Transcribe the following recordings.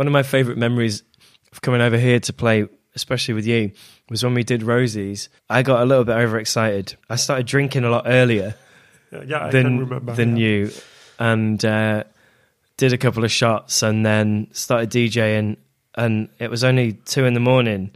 one of my favorite memories of coming over here to play, especially with you, was when we did Rosi's. I got a little bit overexcited. I started drinking a lot earlier Yeah, I can than remember. than yeah. you, and uh, did a couple of shots, and then started DJing, and it was only two in the morning.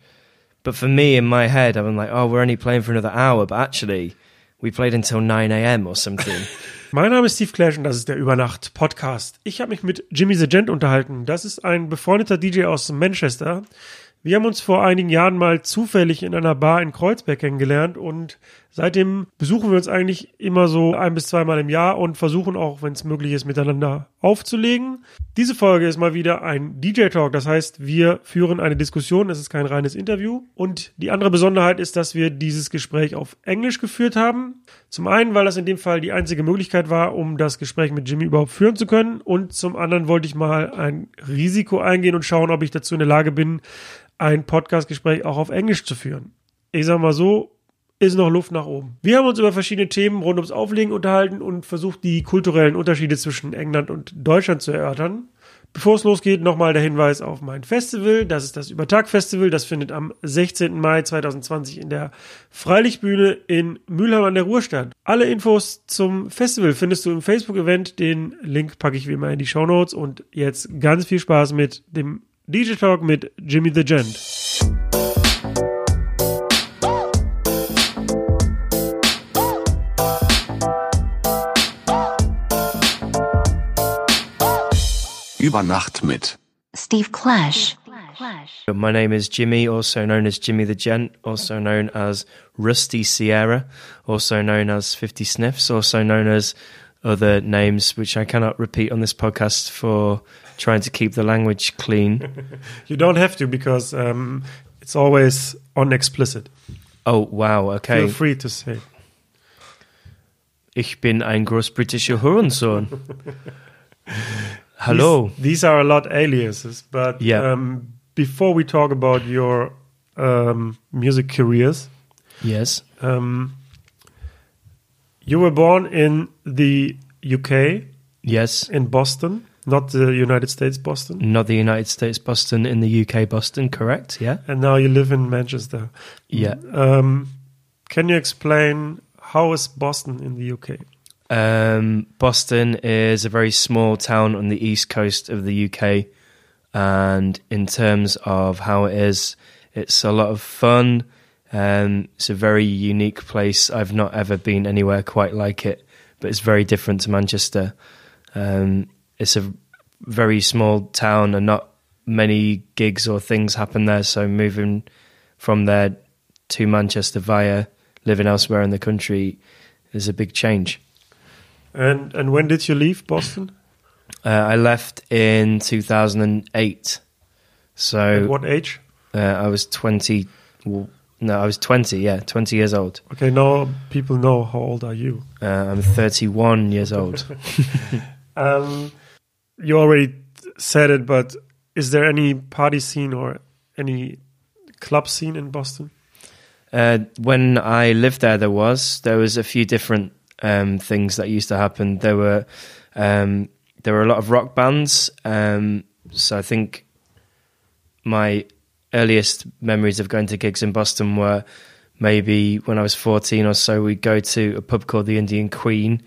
But for me, in my head, I'm like, oh, we're only playing for another hour, but actually, we played until nine a.m. or something. Mein Name ist Steve Clash und das ist der Übernacht-Podcast. Ich habe mich mit Jimmy the Gent unterhalten. Das ist ein befreundeter DJ aus Manchester. Wir haben uns vor einigen Jahren mal zufällig in einer Bar in Kreuzberg kennengelernt und seitdem besuchen wir uns eigentlich immer so ein bis zweimal im Jahr und versuchen auch, wenn es möglich ist, miteinander aufzulegen. Diese Folge ist mal wieder ein DJ-Talk, das heißt, wir führen eine Diskussion, es ist kein reines Interview. Und die andere Besonderheit ist, dass wir dieses Gespräch auf Englisch geführt haben. Zum einen, weil das in dem Fall die einzige Möglichkeit war, um das Gespräch mit Jimmy überhaupt führen zu können. Und zum anderen wollte ich mal ein Risiko eingehen und schauen, ob ich dazu in der Lage bin, ein Podcast-Gespräch auch auf Englisch zu führen. Ich sag mal so, ist noch Luft nach oben. Wir haben uns über verschiedene Themen rund ums Auflegen unterhalten und versucht, die kulturellen Unterschiede zwischen England und Deutschland zu erörtern. Bevor es losgeht, nochmal der Hinweis auf mein Festival. Das ist das Übertag-Festival. Das findet am 16. Mai 2020 in der Freilichtbühne in Mülheim an der Ruhr statt. Alle Infos zum Festival findest du im Facebook-Event. Den Link packe ich wie immer in die Show Notes. Und jetzt ganz viel Spaß mit dem DJ Talk mit Jimmy the Gent. Über Nacht mit Steve Clash. My name is Jimmy, also known as Jimmy the Gent, also known as Rusty Sierra, also known as 50 Sniffs, also known as other names which I cannot repeat on this podcast for trying to keep the language clean. You don't have to because um, it's always on explicit. Oh, wow, okay. Feel free to say. Ich bin ein großbritischer Hurensohn. Hello. These, these are a lot aliases, but Yeah. um, before we talk about your um, music careers, Yes. um, you were born in the UK, Yes. in Boston, not the United States, Boston, Not the United States Boston, in the UK Boston, correct? Yeah. and now you live in Manchester. Yeah. Um, can you explain how is Boston in the UK? Um, Boston is a very small town on the east coast of the UK, and in terms of how it is, it's a lot of fun. Um, it's a very unique place. I've not ever been anywhere quite like it, but it's very different to Manchester. Um, it's a very small town, and not many gigs or things happen there. So moving from there to Manchester via living elsewhere in the country is a big change. And and when did you leave Boston? Uh, I left in 2008. At So what age? uh, I was 20. No, I was 20. Yeah, 20 years old. Okay, now people know how old are you. Uh, I'm 31 years old. Um, you already said it, but is there any party scene or any club scene in Boston? Uh, when I lived there, there was there was a few different um, things that used to happen. There were um, there were a lot of rock bands. Um, so I think my earliest memories of going to gigs in Boston were maybe when I was fourteen or so. We'd go to a pub called the Indian Queen,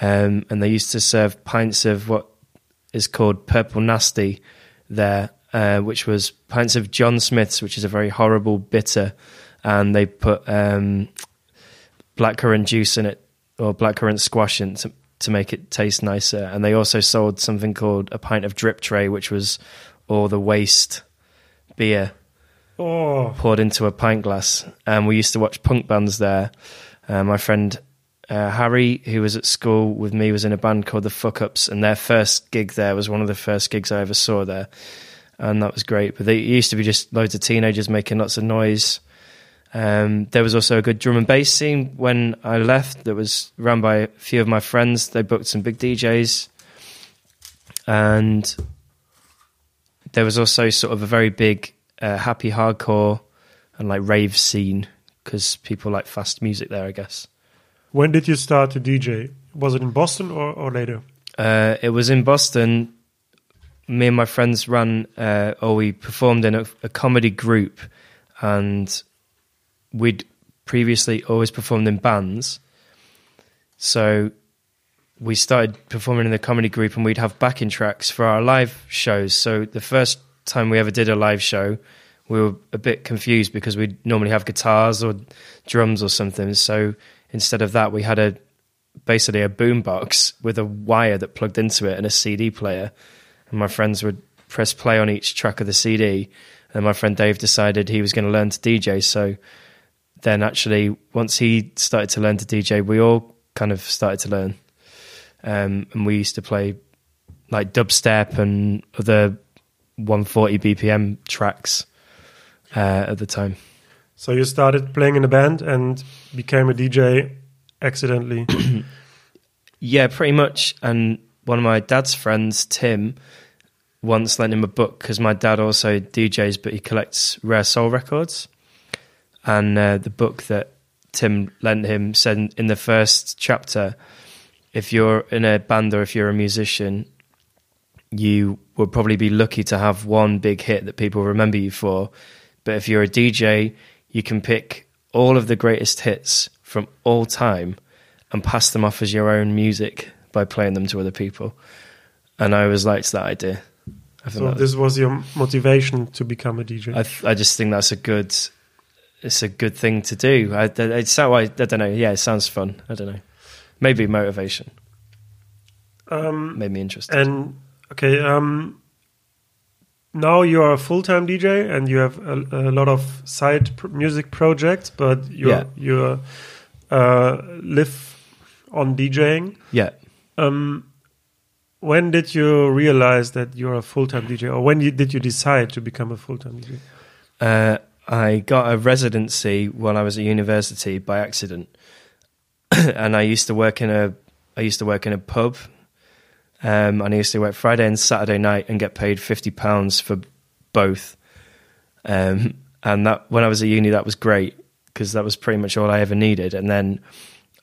um, and they used to serve pints of what is called purple nasty there, uh, which was pints of John Smith's, which is a very horrible bitter, and they put um, blackcurrant juice in it or blackcurrant squash in to, to make it taste nicer. And they also sold something called a pint of drip tray, which was all the waste beer Oh, poured into a pint glass. And we used to watch punk bands there. Uh, my friend uh, Harry, who was at school with me, was in a band called the Fuck Ups, and their first gig there was one of the first gigs I ever saw there, and that was great. But they used to be just loads of teenagers making lots of noise. Um, there was also a good drum and bass scene when I left that was run by a few of my friends. They booked some big DJs, and there was also sort of a very big uh, happy hardcore and like rave scene because people like fast music there, I guess. when did you start to DJ? Was it in Boston or, or later? Uh, it was in Boston me and my friends ran, uh, or we performed in a, a comedy group, and we'd previously always performed in bands. So we started performing in the comedy group, and we'd have backing tracks for our live shows. So the first time we ever did a live show, we were a bit confused because we'd normally have guitars or drums or something. So instead of that, we had a basically a boombox with a wire that plugged into it and a CD player. And my friends would press play on each track of the CD. And my friend Dave decided he was going to learn to DJ. So then, actually, once he started to learn to DJ, we all kind of started to learn. Um, and we used to play like dubstep and other 140 BPM tracks uh, at the time. So you started playing in a band and became a DJ accidentally. Yeah, pretty much. And one of my dad's friends, Tim, once lent him a book because my dad also DJs, but he collects rare soul records. And uh, the book that Tim lent him said in the first chapter, if you're in a band or if you're a musician, you will probably be lucky to have one big hit that people remember you for. But if you're a DJ, you can pick all of the greatest hits from all time and pass them off as your own music by playing them to other people. And I was like to that idea. So that- this was your motivation to become a DJ. I, th- I just think that's a good, it's a good thing to do. I, it's how I, I don't know. Yeah, it sounds fun. I don't know. Maybe motivation. um, Made me interested. and okay, um, now you are a full-time DJ and you have a, a lot of side pr- music projects, but you Yeah. you uh, live on DJing. yeah. Um, when did you realize that you're a full-time DJ, or when you, did you decide to become a full-time DJ? Uh, I got a residency while I was at university by accident, and I used to work in a I used to work in a pub, um, and I used to work Friday and Saturday night and get paid fifty pounds for both. Um, and that when I was at uni, that was great because that was pretty much all I ever needed. And then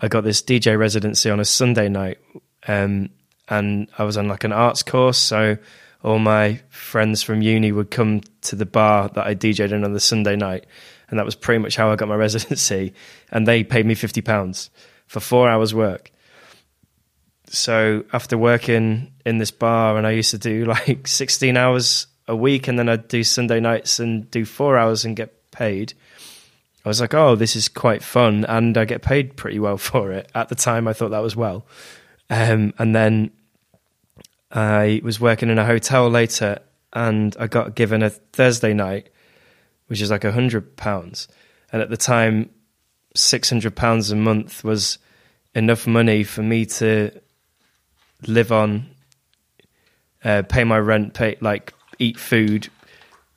I got this DJ residency on a Sunday night, um, and I was on like an arts course, so all my friends from uni would come to the bar that I DJed in on the Sunday night, and that was pretty much how I got my residency. And they paid me fifty pounds for four hours work. So after working in this bar, and I used to do like sixteen hours a week, and then I'd do Sunday nights and do four hours and get paid. I was like, oh, this is quite fun, and I get paid pretty well for it. At the time, I thought that was well. Um, and then I was working in a hotel later, and I got given a Thursday night, which is like a hundred pounds. And at the time, six hundred pounds a month was enough money for me to live on, uh, pay my rent, pay like eat food,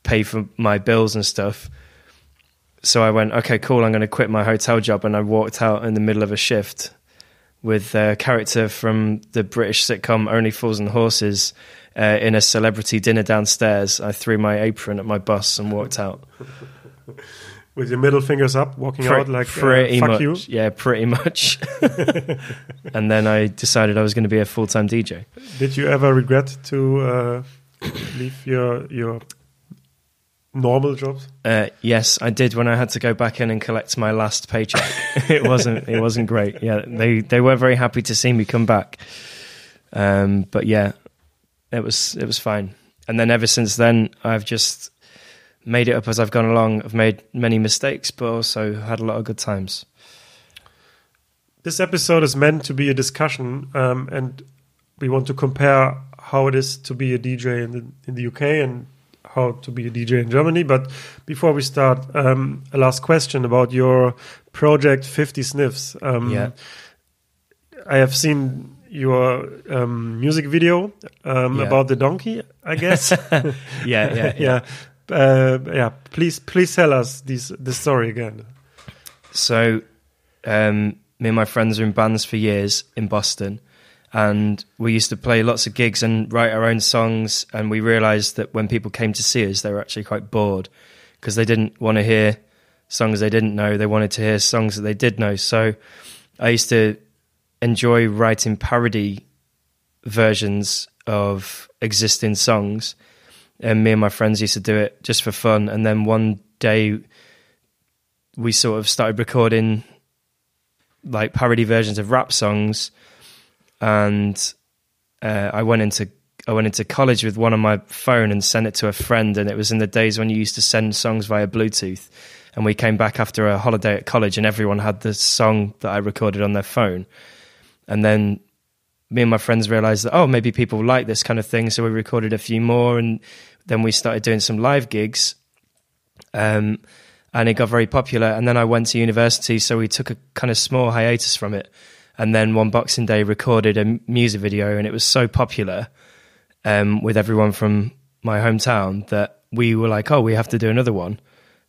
pay for my bills and stuff. So I went, okay, cool. I'm going to quit my hotel job, and I walked out in the middle of a shift with a character from the British sitcom Only Fools and Horses uh, in a celebrity dinner downstairs. I threw my apron at my boss and walked out. With your middle fingers up, walking out like uh, pretty fuck much, you. yeah, pretty much. and then I decided I was going to be a full time DJ. Did you ever regret to uh, leave your your normal jobs? Uh, yes, I did when I had to go back in and collect my last paycheck. it wasn't it wasn't great. Yeah, they they were very happy to see me come back. Um, but yeah, it was it was fine. And then ever since then, I've just made it up as I've gone along. I've made many mistakes, but also had a lot of good times. This episode is meant to be a discussion, um, and we want to compare how it is to be a DJ in the in the UK and how to be a DJ in Germany. But before we start, um, a last question about your project, Fifty Sniffs. Um, Yeah. I have seen your um, music video um, Yeah. about the donkey. I guess. Yeah, yeah, yeah. yeah. Uh, yeah. Please, please tell us this the story again. So, um, me and my friends are in bands for years in Boston, and we used to play lots of gigs and write our own songs. And we realised that when people came to see us, they were actually quite bored because they didn't want to hear songs they didn't know. They wanted to hear songs that they did know. So, I used to enjoy writing parody versions of existing songs. And me and my friends used to do it just for fun. And then one day we sort of started recording like parody versions of rap songs. And uh, I went into I went into college with one on my phone and sent it to a friend. And it was in the days when you used to send songs via Bluetooth. And we came back after a holiday at college, and everyone had the song that I recorded on their phone. And then me and my friends realized that oh maybe people like this kind of thing so we recorded a few more and then we started doing some live gigs um, and it got very popular and then i went to university so we took a kind of small hiatus from it and then one boxing day recorded a music video and it was so popular um, with everyone from my hometown that we were like oh we have to do another one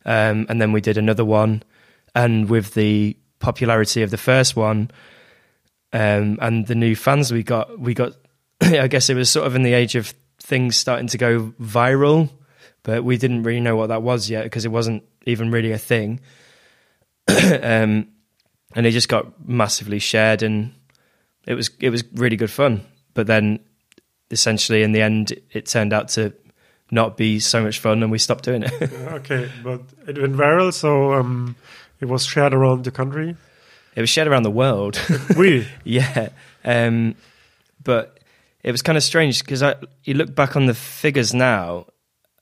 um, and then we did another one and with the popularity of the first one um, and the new fans we got, we got. I guess it was sort of in the age of things starting to go viral, but we didn't really know what that was yet because it wasn't even really a thing. um, and it just got massively shared, and it was it was really good fun. But then, essentially, in the end, it turned out to not be so much fun, and we stopped doing it. okay, but it went viral, so um, it was shared around the country. It was shared around the world. really? yeah. Um, but it was kind of strange because you look back on the figures now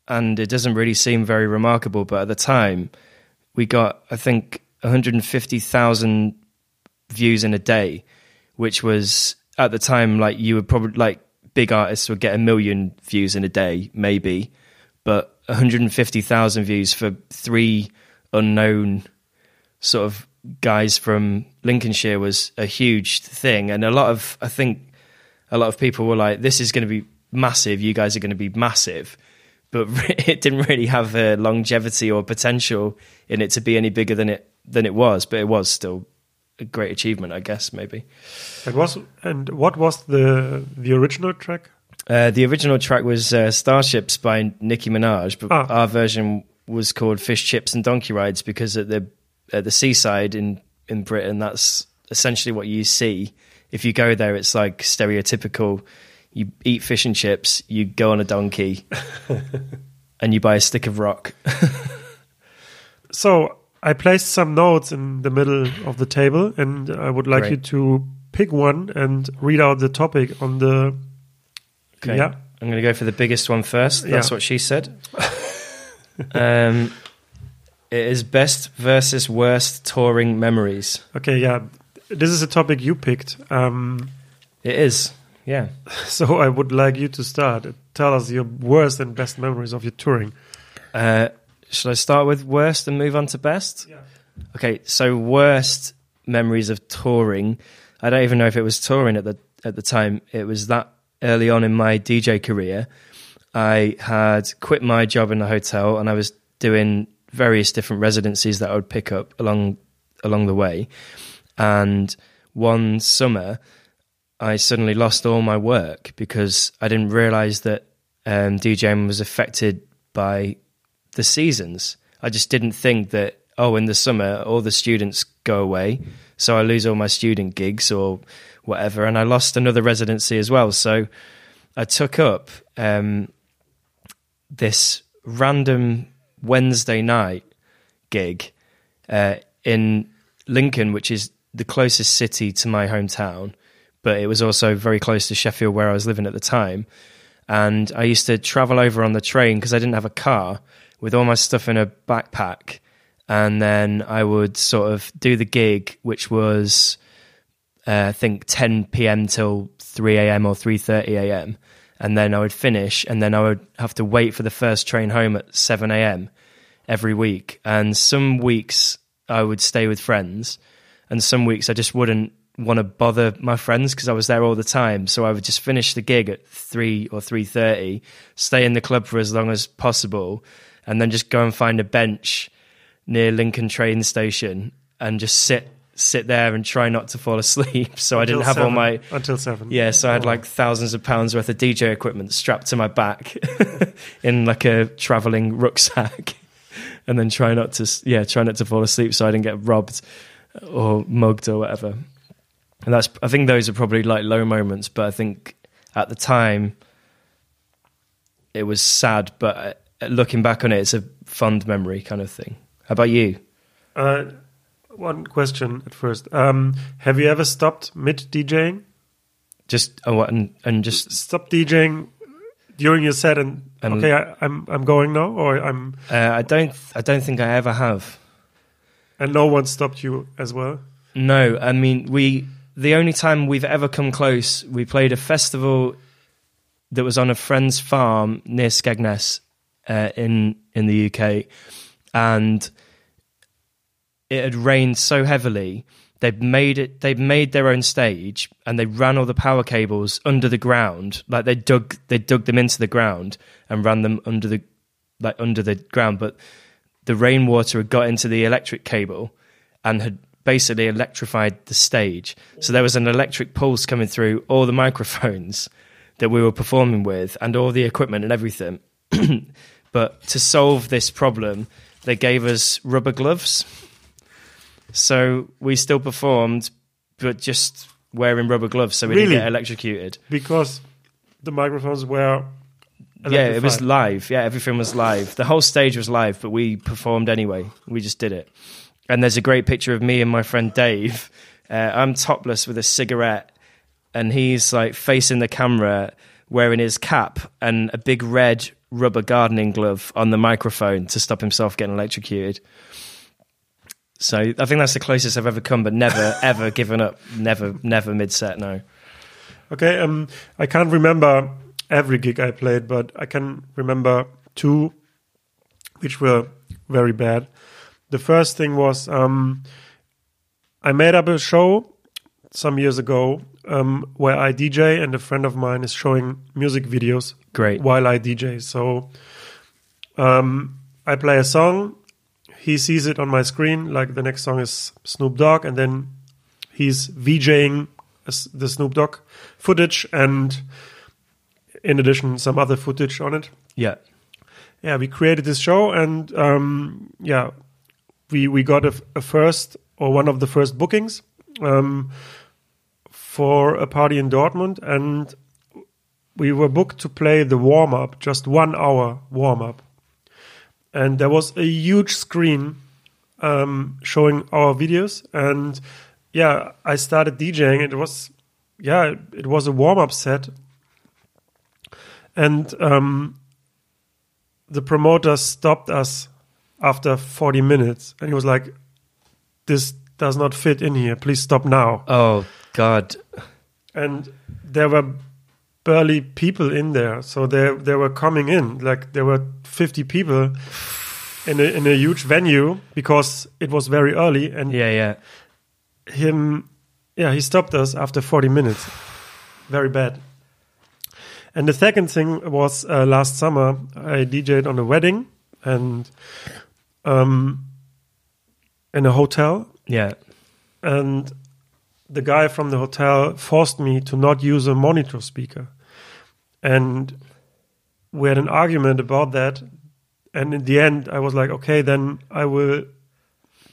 and it doesn't really seem very remarkable. But at the time, we got, I think, 150,000 views in a day, which was at the time like you would probably like big artists would get a million views in a day, maybe, but 150,000 views for three unknown sort of guys from Lincolnshire was a huge thing, and a lot of I think a lot of people were like, "This is going to be massive. You guys are going to be massive," but it didn't really have a longevity or potential in it to be any bigger than it than it was. But it was still a great achievement, I guess. Maybe it was. And what was the the original track? Uh, the original track was uh, Starships by Nicki Minaj, but ah. our version was called Fish Chips and Donkey Rides because at the at the seaside in in Britain, that's essentially what you see. If you go there, it's like stereotypical. You eat fish and chips, you go on a donkey, and you buy a stick of rock. so I placed some notes in the middle of the table, and I would like Great. you to pick one and read out the topic on the. Okay. Yeah. I'm going to go for the biggest one first. That's yeah. what she said. um, it is best versus worst touring memories. Okay, yeah. This is a topic you picked. Um, it is, yeah. So I would like you to start. Tell us your worst and best memories of your touring. Uh, should I start with worst and move on to best? Yeah. Okay, so worst memories of touring. I don't even know if it was touring at the at the time. It was that early on in my DJ career. I had quit my job in the hotel and I was doing various different residencies that I would pick up along along the way. And one summer, I suddenly lost all my work because I didn't realize that um, DJing was affected by the seasons. I just didn't think that oh, in the summer all the students go away, so I lose all my student gigs or whatever, and I lost another residency as well. So I took up um, this random Wednesday night gig uh, in Lincoln, which is the closest city to my hometown, but it was also very close to Sheffield where I was living at the time. And I used to travel over on the train because I didn't have a car with all my stuff in a backpack. And then I would sort of do the gig, which was, uh, I think, 10 p.m. till 3 a.m. or 3.30 a.m and then I would finish, and then I would have to wait for the first train home at 7 a.m. every week. And some weeks I would stay with friends, and some weeks I just wouldn't want to bother my friends because I was there all the time. So I would just finish the gig at 3 or 3.30, stay in the club for as long as possible, and then just go and find a bench near Lincoln train station and just sit sit there and try not to fall asleep. So until I didn't have seven, all my until seven. Yeah, so I had oh. like thousands of pounds worth of DJ equipment strapped to my back in like a traveling rucksack, and then try not to yeah try not to fall asleep so I didn't get robbed or mugged or whatever. And that's I think those are probably like low moments, but I think at the time it was sad, but looking back on it, it's a fond memory kind of thing. How about you? Uh, one question at first. Um, have you ever stopped mid DJing? Just oh, and and just Stop DJing during your set and, And- okay, I, I'm I'm going now, or I'm uh, I don't I don't think I ever have. and no one stopped you as well. No, I mean we. The only time we've ever come close, we played a festival that was on a friend's farm near Skegness uh, in in the UK, and it had rained so heavily. They'd made it. They'd made their own stage, and they ran all the power cables under the ground. Like they dug, they dug them into the ground and ran them under the, like under the ground. But the rainwater had got into the electric cable and had basically electrified the stage. So there was an electric pulse coming through all the microphones that we were performing with and all the equipment and everything. but to solve this problem, they gave us rubber gloves. So we still performed, but just wearing rubber gloves so we Really? didn't get electrocuted. because the microphones were Yeah, it was live. Yeah, everything was live. The whole stage was live, but we performed anyway. We just did it. And there's a great picture of me and my friend Dave. Uh, I'm topless with a cigarette, and he's like facing the camera, wearing his cap and a big red rubber gardening glove on the microphone to stop himself getting electrocuted. So I think that's the closest I've ever come, but never ever given up. Never, never mid set. No. Okay, um, I can't remember every gig I played, but I can remember two, which were very bad. The first thing was um, I made up a show some years ago um, where I DJ, and a friend of mine is showing music videos Great. while I DJ. So um, I play a song, he sees it on my screen, like the next song is Snoop Dogg, and then he's VJing the Snoop Dogg footage and in addition some other footage on it. Yeah. Yeah, we created this show and um, yeah, we we got a first or one of the first bookings um, for a party in Dortmund and we were booked to play the warm up, just one hour warm up. And there was a huge screen um, showing our videos and yeah, I started DJing. It was yeah, it was a warm up set. And um, the promoter stopped us after 40 minutes and he was like, This does not fit in here. Please stop now. Oh God. And there were barely people in there. So they, they were coming in. Like there were 50 people in a, in a huge venue because it was very early. And Yeah. Yeah. him yeah he stopped us after 40 minutes very bad and the second thing was uh, last summer i dj'd on a wedding and um in a hotel Yeah. and the guy from the hotel forced me to not use a monitor speaker and we had an argument about that. And in the end i was like okay then i will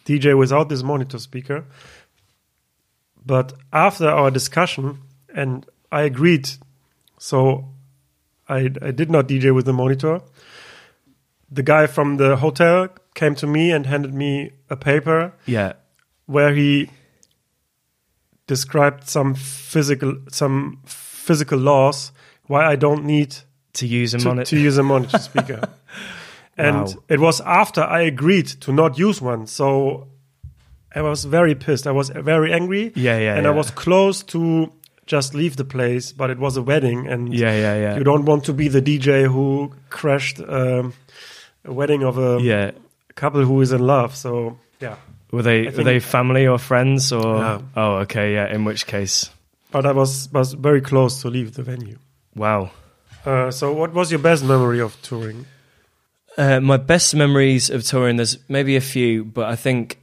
dj without this monitor speaker but after our discussion and i agreed so i, I did not dj with the monitor. The guy from the hotel came to me and handed me a paper Yeah. where he described some physical some physical laws why I don't need To use a to, monitor. to use a monitor speaker. And Wow. it was after I agreed to not use one. So I was very pissed. I was very angry. Yeah, yeah, And yeah. I was close to just leave the place, but it was a wedding and Yeah, yeah, yeah. you don't want to be the DJ who crashed um, a wedding of a yeah. couple who is in love. So yeah. Were they were they family or friends or? No. Oh, okay, yeah. In which case, But I was was very close to leave the venue. Wow. Uh, so, what was your best memory of touring? Uh, my best memories of touring. There's maybe a few, but I think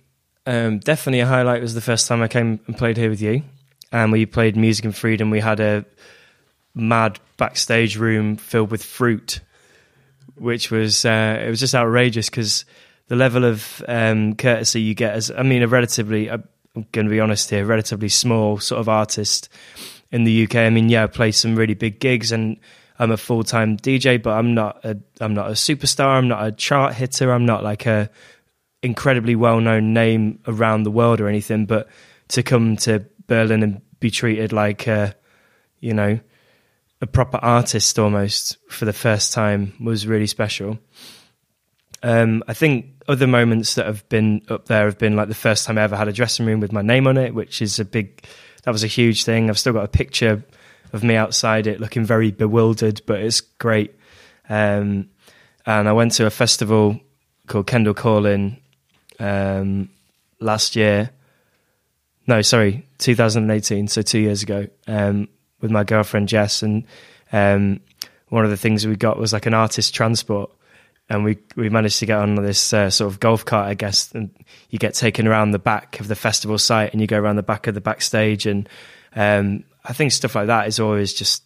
um, definitely a highlight was the first time I came and played here with you, and we played Music and Freedom. We had a mad backstage room filled with fruit, which was uh, it was just outrageous because the level of um, courtesy you get as I mean a relatively I'm going to be honest here, relatively small sort of artist in the UK. I mean, yeah, I played some really big gigs and I'm a full time DJ, but I'm not a I'm not a superstar. I'm not a chart hitter. I'm not like a incredibly well known name around the world or anything. But to come to Berlin and be treated like a, you know, a proper artist almost for the first time was really special. Um, I think other moments that have been up there have been like the first time I ever had a dressing room with my name on it, which is a big, that was a huge thing. I've still got a picture of me outside it looking very bewildered, but it's great. Um, and I went to a festival called Kendal Calling um, last year. No, sorry, 2018, so two years ago, um, with my girlfriend Jess. And um, one of the things we got was like an artist transport. And we, we managed to get on this uh, sort of golf cart, I guess. And you get taken around the back of the festival site and you go around the back of the backstage. And um, I think stuff like that is always just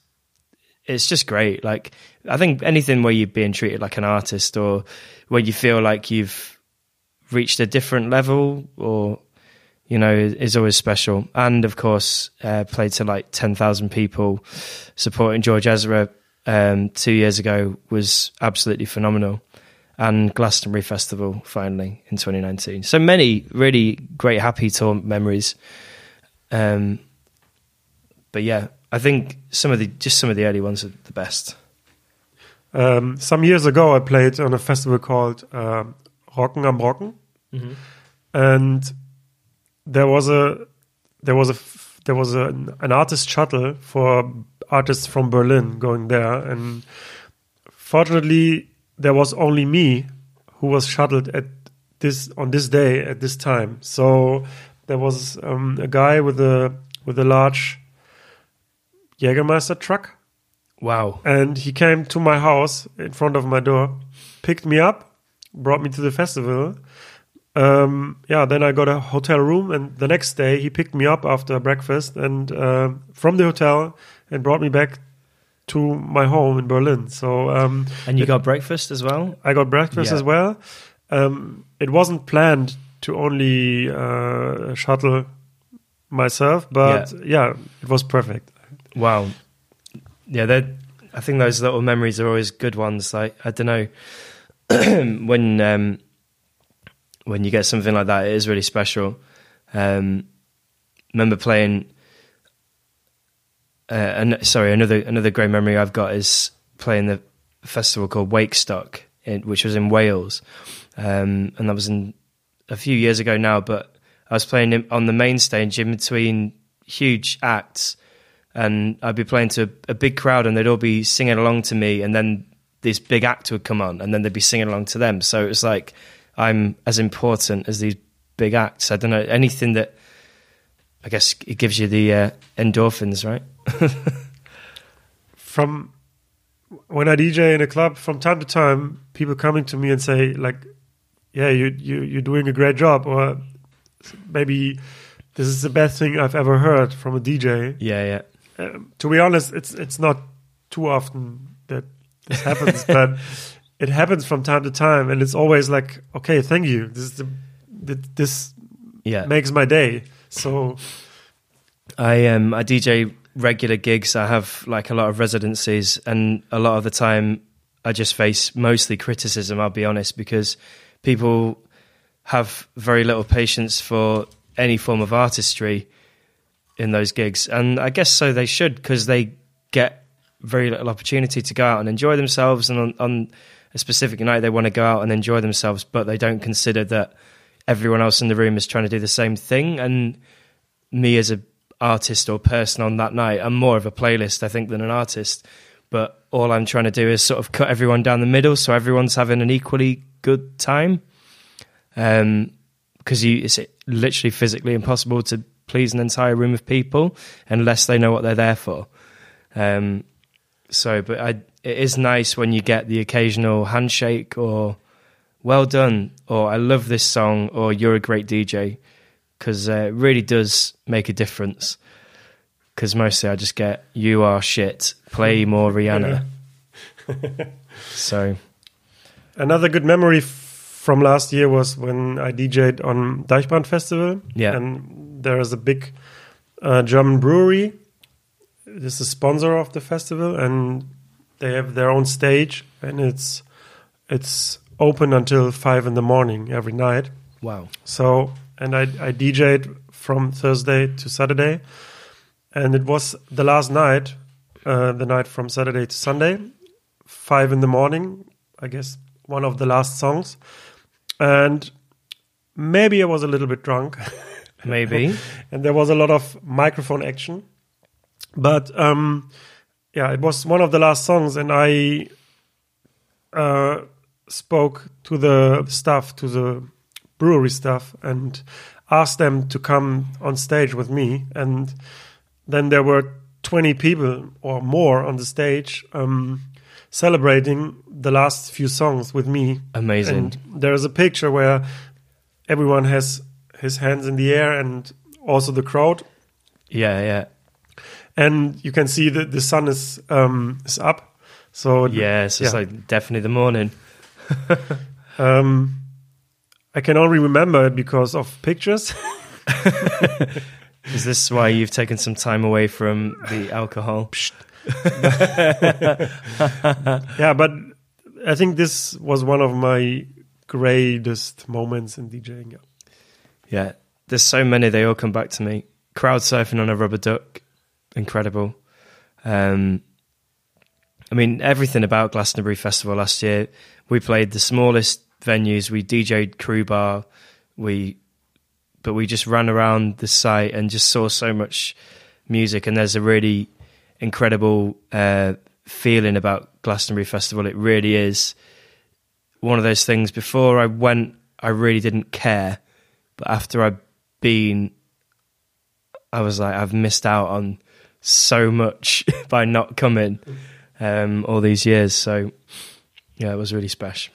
it's just great. Like I think anything where you're being treated like an artist or where you feel like you've reached a different level or you know is always special. And of course, uh, played to like ten thousand people supporting George Ezra um, two years ago was absolutely phenomenal. And Glastonbury Festival finally in 2019. So many really great happy tour memories. Um, but yeah, I think some of the just some of the early ones are the best. Um, some years ago, I played on a festival called uh, Rocken am Brocken, and there was a there was a there was a, an artist shuttle for artists from Berlin going there, and fortunately, there was only me who was shuttled at this on this day at this time. So there was um, a guy with a with a large Jägermeister truck Wow. and he came to my house in front of my door, picked me up, brought me to the festival. Um, yeah, then I got a hotel room, and the next day he picked me up after breakfast and uh, from the hotel and brought me back to my home in Berlin. So um, And you got breakfast as well? I got breakfast Yeah. as well. Um, it wasn't planned to only uh, shuttle myself, but yeah. it was perfect. Wow. Yeah, that I think those little memories are always good ones. Like I don't know when um, when you get something like that, it is really special. Um, remember playing. Uh, and sorry, another another great memory I've got is playing the festival called Wakestock, in, which was in Wales, um, and that was in a few years ago now. But I was playing on the main stage in between huge acts, and I'd be playing to a big crowd, and they'd all be singing along to me, and then this big act would come on, and then they'd be singing along to them. So it was like I'm as important as these big acts. I don't know anything that. I guess it gives you the uh, endorphins, right? from when I DJ in a club, from time to time, people coming to me and say like, "Yeah, you you you're doing a great job," or maybe this is the best thing I've ever heard from a DJ. Yeah, yeah. Um, to be honest, it's it's not too often that this happens, but it happens from time to time, and it's always like, "Okay, thank you. This is the, th- this Yeah, makes my day." So I um I DJ regular gigs. I have like a lot of residencies, and a lot of the time I just face mostly criticism. I'll be honest, because people have very little patience for any form of artistry in those gigs, and I guess so they should because they get very little opportunity to go out and enjoy themselves, and on, on a specific night they want to go out and enjoy themselves, but they don't consider that everyone else in the room is trying to do the same thing, and me as a artist or person on that night. I'm more of a playlist, I think, than an artist. But all I'm trying to do is sort of cut everyone down the middle, so everyone's having an equally good time. Um, because you, it's literally physically impossible to please an entire room of people unless they know what they're there for. Um, so, but I, it is nice when you get the occasional handshake or "well done" or "I love this song" or "you're a great DJ." because uh, it really does make a difference. Because mostly I just get "you are shit," play more Rihanna. so Another good memory from last year was when I DJ'd on Deichbrand Festival. Yeah. And there is a big uh, German brewery. This is a sponsor of the festival. And they have their own stage, and it's it's open until five in the morning every night. Wow. So, and I, I DJ'd from Thursday to Saturday, and it was the last night, uh, the night from Saturday to Sunday, five in the morning, I guess, one of the last songs. And maybe I was a little bit drunk, Maybe. and there was a lot of microphone action. But um, yeah, it was one of the last songs, and I uh, spoke to the staff, to the brewery staff, and asked them to come on stage with me. And then there were 20 people or more on the stage um, celebrating the last few songs with me. Amazing. And there is a picture where everyone has his hands in the air and also the crowd. yeah, yeah. And you can see that the sun is um, is up. So Yes, it's Yeah. like definitely the morning. Um, I can only remember it because of pictures. Is this why you've taken some time away from the alcohol? yeah, but I think this was one of my greatest moments in DJing. Yeah. There's so many. They all come back to me. Crowd surfing on a rubber duck, incredible. Um, I mean, everything about Glastonbury Festival last year. We played the smallest venues. We DJ'd Crew Bar. We, but we just ran around the site and just saw so much music. And there's a really incredible uh, feeling about Glastonbury Festival. It really is one of those things. Before I went, I really didn't care, but after I've been, I was like, I've missed out on so much by not coming um, all these years. So, yeah, it was really special.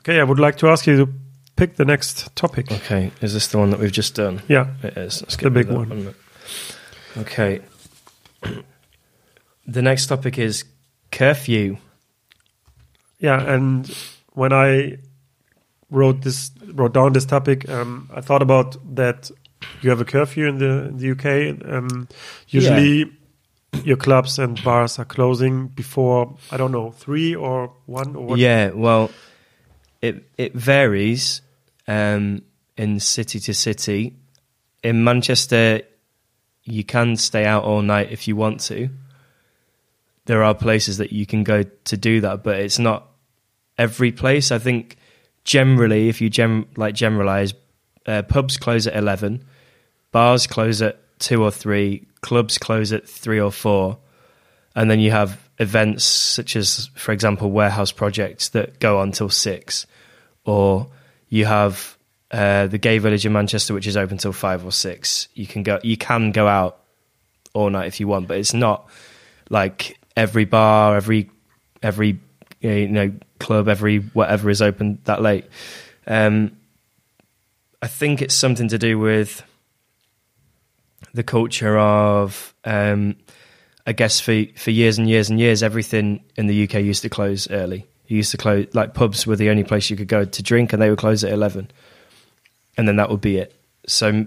Okay, I would like to ask you to pick the next topic. Okay, is this the one that we've just done? Yeah, It is. Let's The big of one. Okay. The next topic is curfew. yeah. And when I wrote this, wrote down this topic, um, I thought about that. You have a curfew in the in the UK. Um, usually, your clubs and bars are closing before I don't know three or one or what. Yeah, well, it it varies um, in city to city. In Manchester, you can stay out all night if you want to. There are places that you can go to do that, but it's not every place. I think generally, if you gem like generalize, uh, pubs close at eleven, bars close at two or three, clubs close at three or four, and then you have events such as, for example, warehouse projects that go on till six, or you have uh, the gay village in Manchester, which is open till five or six. You can go, you can go out all night if you want, but it's not like every bar, every every you know club, every whatever is open that late. Um, I think it's something to do with the culture of, um, I guess for for years and years and years, everything in the UK used to close early. You used to close like pubs were the only place you could go to drink, and they would close at eleven, and then that would be it. So,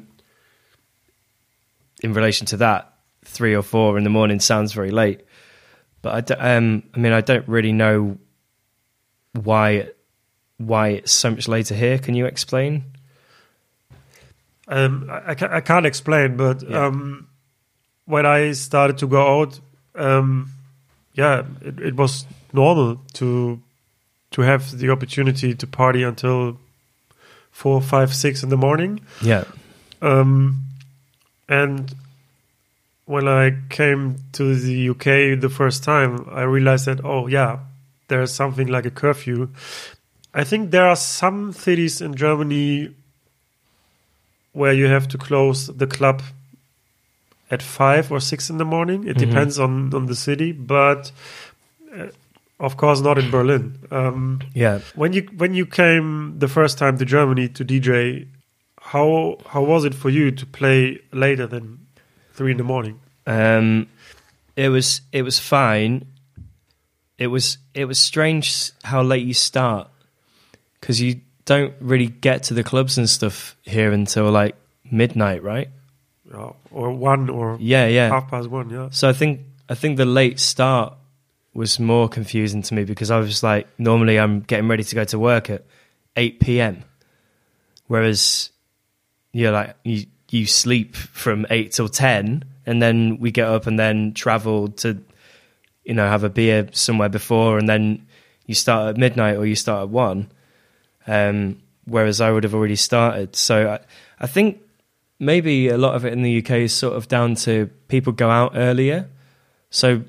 in relation to that, three or four in the morning sounds very late. But I, um, I mean, I don't really know why why it's so much later here. Can you explain? Um, I, I, can't explain, but Yeah. um, when I started to go out, um, yeah, it, it was normal to to have the opportunity to party until four, five, six in the morning. Yeah, Um, and when I came to the UK the first time, I realized that oh yeah, there's something like a curfew. I think there are some cities in Germany where you have to close the club at five or six in the morning. It Mhm. depends on on the city, but uh, of course not in Berlin. Um, yeah. when you when you came the first time to Germany to DJ, how how was it for you to play later than three in the morning? Um, it was it was fine. It was it was strange how late you start because you don't really get to the clubs and stuff here until like midnight, right? Uh, or one or Yeah, yeah. half past one? Yeah, So I think I think the late start was more confusing to me because I was like, normally I'm getting ready to go to work at 8 p.m. Whereas you're like, you, you sleep from 8 till 10 and then we get up and then travel to, you know, have a beer somewhere before and then you start at midnight or you start at 1. Um, whereas I would have already started. So I, I think maybe a lot of it in the UK is sort of down to people go out earlier. So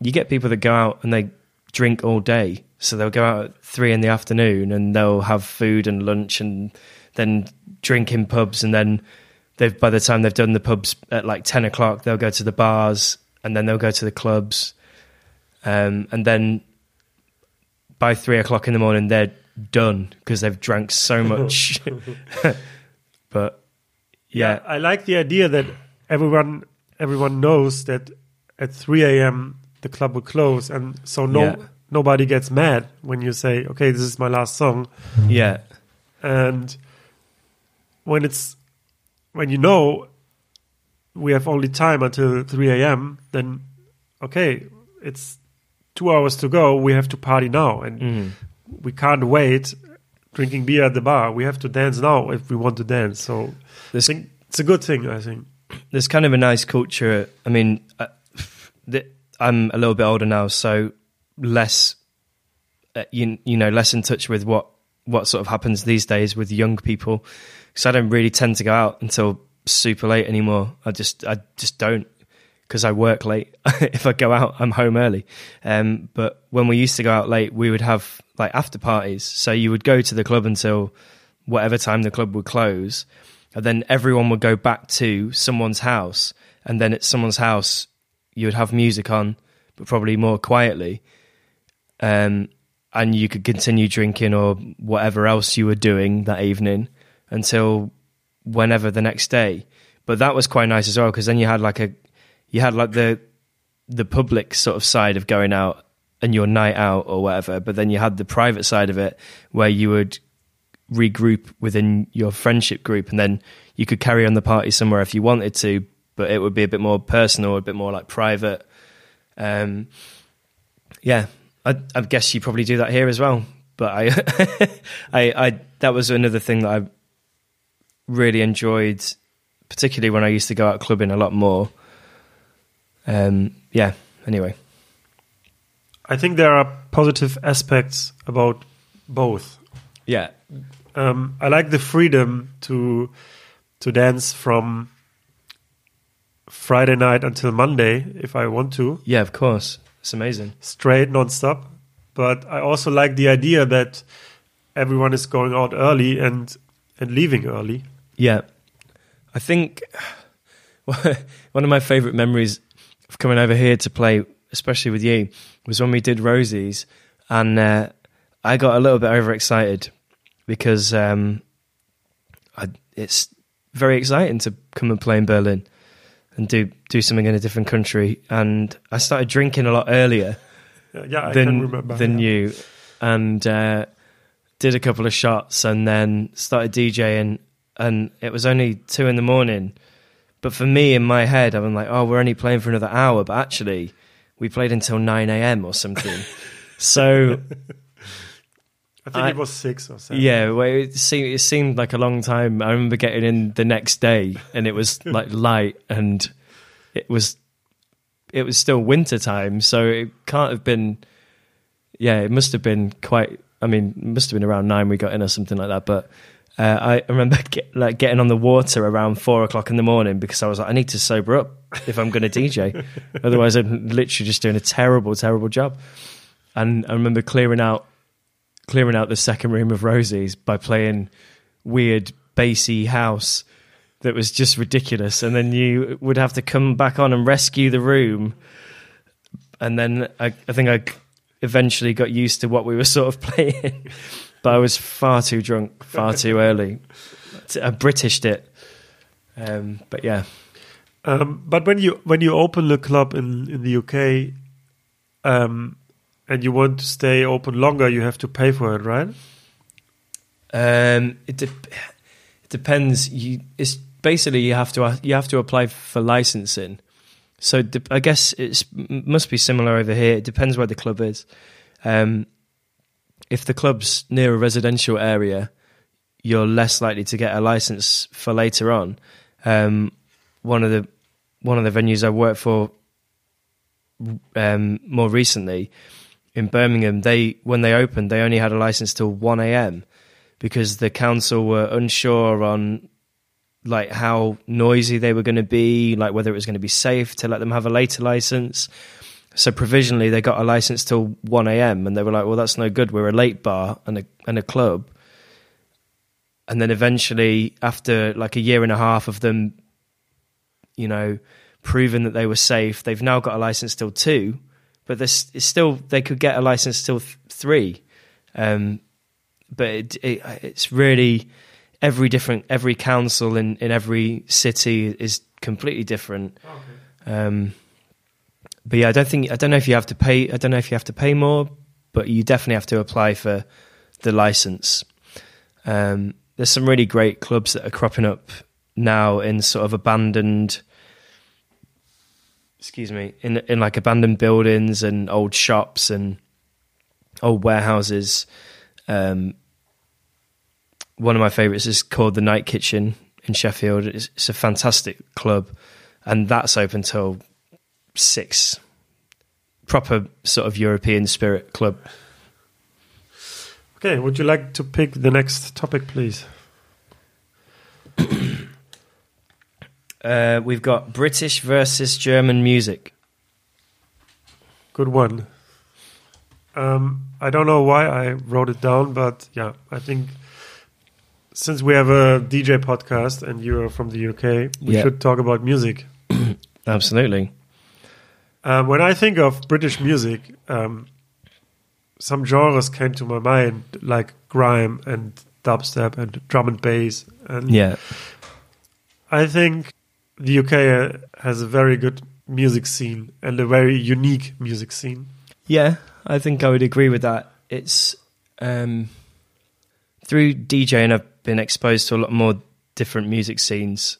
you get people that go out and they drink all day. So they'll go out at three in the afternoon and they'll have food and lunch and then drink in pubs. And then they've, by the time they've done the pubs at like 10 o'clock, they'll go to the bars and then they'll go to the clubs. Um, and then by three o'clock in the morning, they're done because they've drank so much. but yeah, I like the idea that everyone everyone knows that at 3 a.m. the club will close, and so no Yeah. nobody gets mad when you say, "Okay, this is my last song." yeah, And when it's when you know we have only time until 3 a.m., then okay, it's two hours to go. We have to party now, and Mm. We can't wait drinking beer at the bar. We have to dance now if we want to dance. So I This- think it's a good thing. I think. there's kind of a nice culture. I mean, uh, th- I'm a little bit older now, so less, uh, you you know, less in touch with what what sort of happens these days with young people. Because I don't really tend to go out until super late anymore. I just I just don't because I work late. if I go out, I'm home early. Um, but when we used to go out late, we would have like after parties. So you would go to the club until whatever time the club would close, and then everyone would go back to someone's house, and then at someone's house you would have music on, but probably more quietly. Um, and you could continue drinking or whatever else you were doing that evening until whenever the next day. But that was quite nice as well because then you had like a you had like the the public sort of side of going out and your night out or whatever, but then you had the private side of it where you would regroup within your friendship group and then you could carry on the party somewhere if you wanted to, but it would be a bit more personal, a bit more like private. Um, yeah, I, I guess you probably do that here as well. But I, I, I, that was another thing that I really enjoyed, particularly when I used to go out clubbing a lot more. Um, yeah. Anyway, I think there are positive aspects about both. yeah, Um, I like the freedom to to dance from Friday night until Monday if I want to, yeah, of course, it's amazing. straight nonstop. But I also like the idea that everyone is going out early and and leaving early. Yeah, I think one of my favorite memories of coming over here to play, especially with you, was when we did Rosi's, and uh, I got a little bit overexcited because um, I, it's very exciting to come and play in Berlin and do do something in a different country. And I started drinking a lot earlier Yeah, yeah, I than remember. than yeah. you, and uh, did a couple of shots, and then started DJing, and it was only two in the morning. But for me, in my head, I'm like, oh, we're only playing for another hour, but actually, we played until nine a.m. or something. so I think I- it was six or seven. yeah, well, it seemed, it seemed like a long time. I remember getting in the next day, and it was like light, and it was it was still winter time, so it can't have been. Yeah, it must have been quite. I mean, it must have been around nine we got in or something like that. But uh, I remember get, like getting on the water around four o'clock in the morning because I was like, I need to sober up if I'm going to DJ, otherwise I'm literally just doing a terrible, terrible job. And I remember clearing out clearing out the second room of Rosi's by playing weird bassy house that was just ridiculous, and then you would have to come back on and rescue the room. And then I, I think I eventually got used to what we were sort of playing, but I was far too drunk, far too early. I Britished it, um, but yeah, Um, but when you when you open the club in in the UK, um, and you want to stay open longer, you have to pay for it, right? Um, it de- it depends. You it's basically you have to you have to apply for licensing. So de- I guess it's m- must be similar over here. It depends where the club is. Um, if the club's near a residential area, you're less likely to get a license for later on. Um, one of the one of the venues I worked for um, more recently in Birmingham, they when they opened, they only had a license till one a.m. because the council were unsure on like how noisy they were going to be, like whether it was going to be safe to let them have a later license. So provisionally, they got a license till one a.m. and they were like, "Well, that's no good. We're a late bar and a and a club." And then eventually, after like a year and a half of them, you know, proving that they were safe, they've now got a license till two, but this it's still they could get a license till th- three. Um, but it, it, it's really every different every council in in every city is completely different. Um, but yeah, I don't think I don't know if you have to pay. I don't know if you have to pay more, but you definitely have to apply for the license. Um, there's some really great clubs that are cropping up now in sort of abandoned. Excuse me, in in like abandoned buildings and old shops and old warehouses. Um, one of my favourites is called the Night Kitchen in Sheffield. It's, it's a fantastic club, and that's open till six. Proper sort of European spirit club. Okay, would you like to pick the next topic, please? Uh, we've got British versus German music. Good one. Um, I don't know why I wrote it down, but yeah, I think since we have a DJ podcast and you're from the UK, we Yeah. should talk about music. Absolutely. Um, when I think of British music, um, some genres came to my mind, like grime and dubstep and drum and bass. And Yeah. I think the UK has a very good music scene and a very unique music scene. Yeah, I think I would agree with that. It's um, through DJing, I've been exposed to a lot more different music scenes.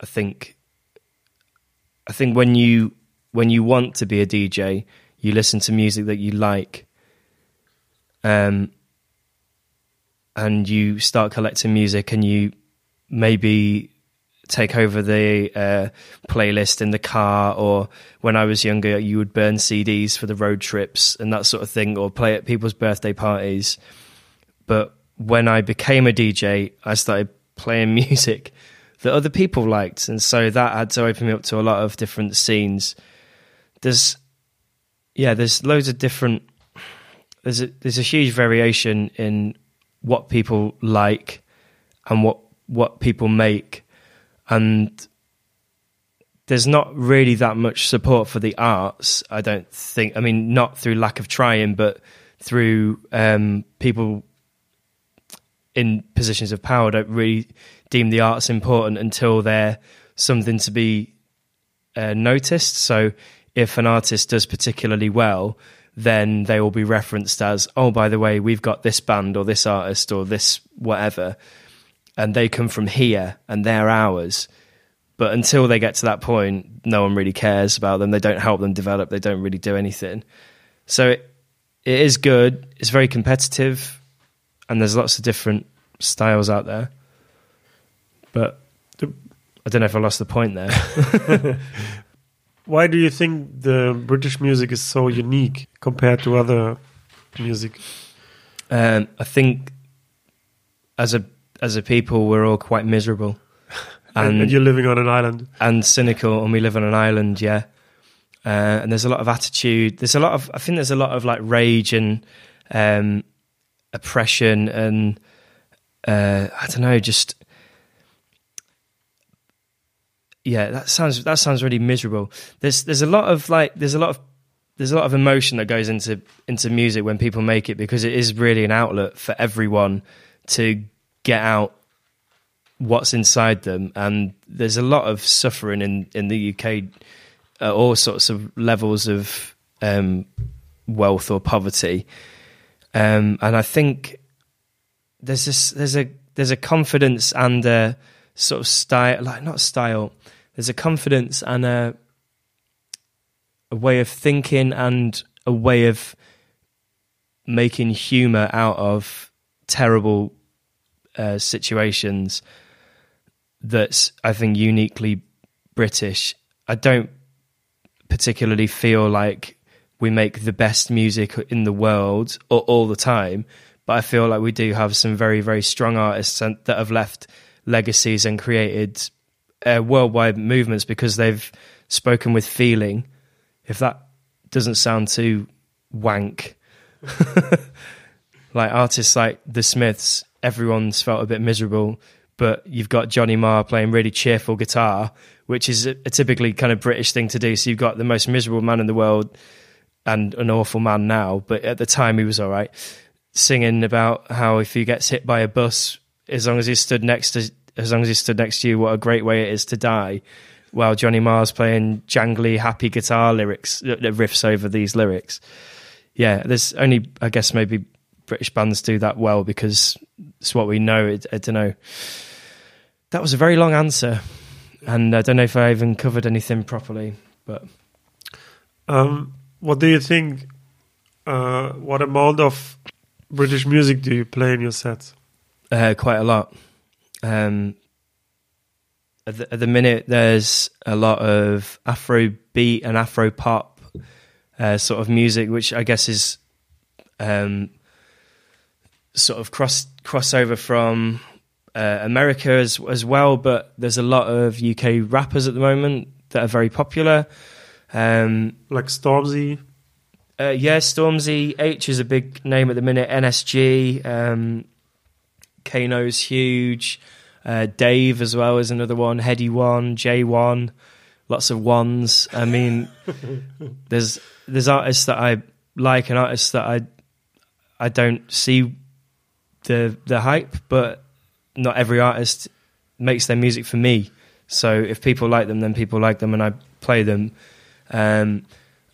I think. I think when you when you want to be a DJ, you listen to music that you like, um, and you start collecting music, and you maybe take over the uh, playlist in the car, or when I was younger, you would burn CDs for the road trips and that sort of thing, or play at people's birthday parties. But when I became a DJ, I started playing music that other people liked, and so that had to open me up to a lot of different scenes. There's, yeah, there's loads of different. There's a, there's a huge variation in what people like and what what people make and there's not really that much support for the arts. I don't think. I mean, not through lack of trying, but through um, people in positions of power don't really deem the arts important until they're something to be uh, noticed. So, if an artist does particularly well, then they will be referenced as, "Oh, by the way, we've got this band or this artist or this whatever." and they come from here and they're ours. But until they get to that point, no one really cares about them. They don't help them develop. They don't really do anything. So it, it is good. It's very competitive, and there's lots of different styles out there. But I don't know if I lost the point there. Why do you think the British music is so unique compared to other music? um, I think as a as a people, we're all quite miserable. And, and you're living on an island. and cynical and we live on an island yeah uh, and there's a lot of attitude there's a lot of i think there's a lot of like rage and um, oppression and uh, i don't know just yeah that sounds that sounds really miserable. There's there's a lot of like there's a lot of there's a lot of emotion that goes into into music when people make it because it is really an outlet for everyone to get out what's inside them. And there's a lot of suffering in in the UK at all sorts of levels of um, wealth or poverty. Um, and I think there's this there's a there's a confidence and a sort of style like not style there's a confidence and a a way of thinking and a way of making humor out of terrible uh, situations that's I think uniquely British. I don't particularly feel like we make the best music in the world or all the time, but I feel like we do have some very very strong artists that have left legacies and created uh, worldwide movements because they've spoken with feeling. If that doesn't sound too wank, like artists like the Smiths, everyone's felt a bit miserable, but you've got Johnny Marr playing really cheerful guitar, which is a, a typically kind of British thing to do. So you've got the most miserable man in the world and an awful man now, but at the time he was all right, singing about how if he gets hit by a bus, as long as he stood next to, as long as he stood next to you, what a great way it is to die. While Johnny Marr's playing jangly, happy guitar lyrics, uh, riffs over these lyrics. Yeah, there's only, I guess, maybe British bands do that well because it's what we know. I, I don't know. That was a very long answer, and I don't know if I even covered anything properly. But Um, what do you think? Uh, what amount of British music do you play in your sets? uh, quite a lot. Um, at, the, at the minute, there's a lot of Afro beat and Afro pop uh, sort of music, which I guess is um, sort of cross crossover from uh, America as as well. But there's a lot of UK rappers at the moment that are very popular. Um, Like Stormzy? uh, yeah, Stormzy H is a big name at the minute. NSG, um, Kano's huge. Uh, Dave as well is another one. Headie One, J one, lots of ones. I mean, there's there's artists that I like and artists that I I don't see the the hype, but not every artist makes their music for me. So if people like them, then people like them, and I play them. Um,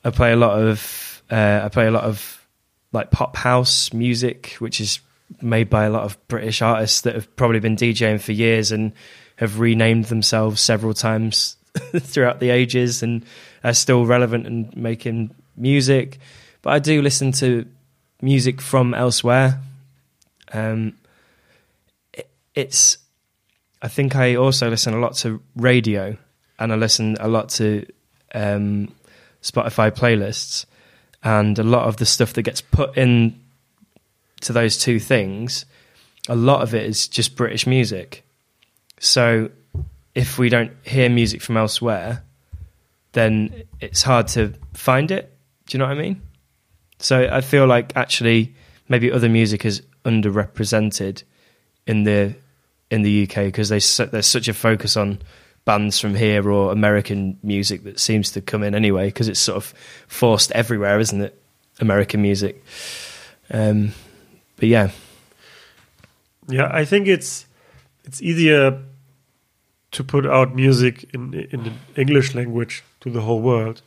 I play a lot of uh, I play a lot of like pop house music, which is made by a lot of British artists that have probably been DJing for years and have renamed themselves several times throughout the ages and are still relevant and making music. But I do listen to music from elsewhere. Um, it, it's I think I also listen a lot to radio and I listen a lot to um, Spotify playlists, and a lot of the stuff that gets put in to those two things, a lot of it is just British music. So if we don't hear music from elsewhere, then it's hard to find it. Do you know what I mean? So I feel like actually maybe other music is underrepresented in the in the UK because they there's such a focus on bands from here or American music that seems to come in anyway because it's sort of forced everywhere, isn't it? American music. Um, but yeah, Yeah, I think it's it's easier to put out music in in the English language to the whole world.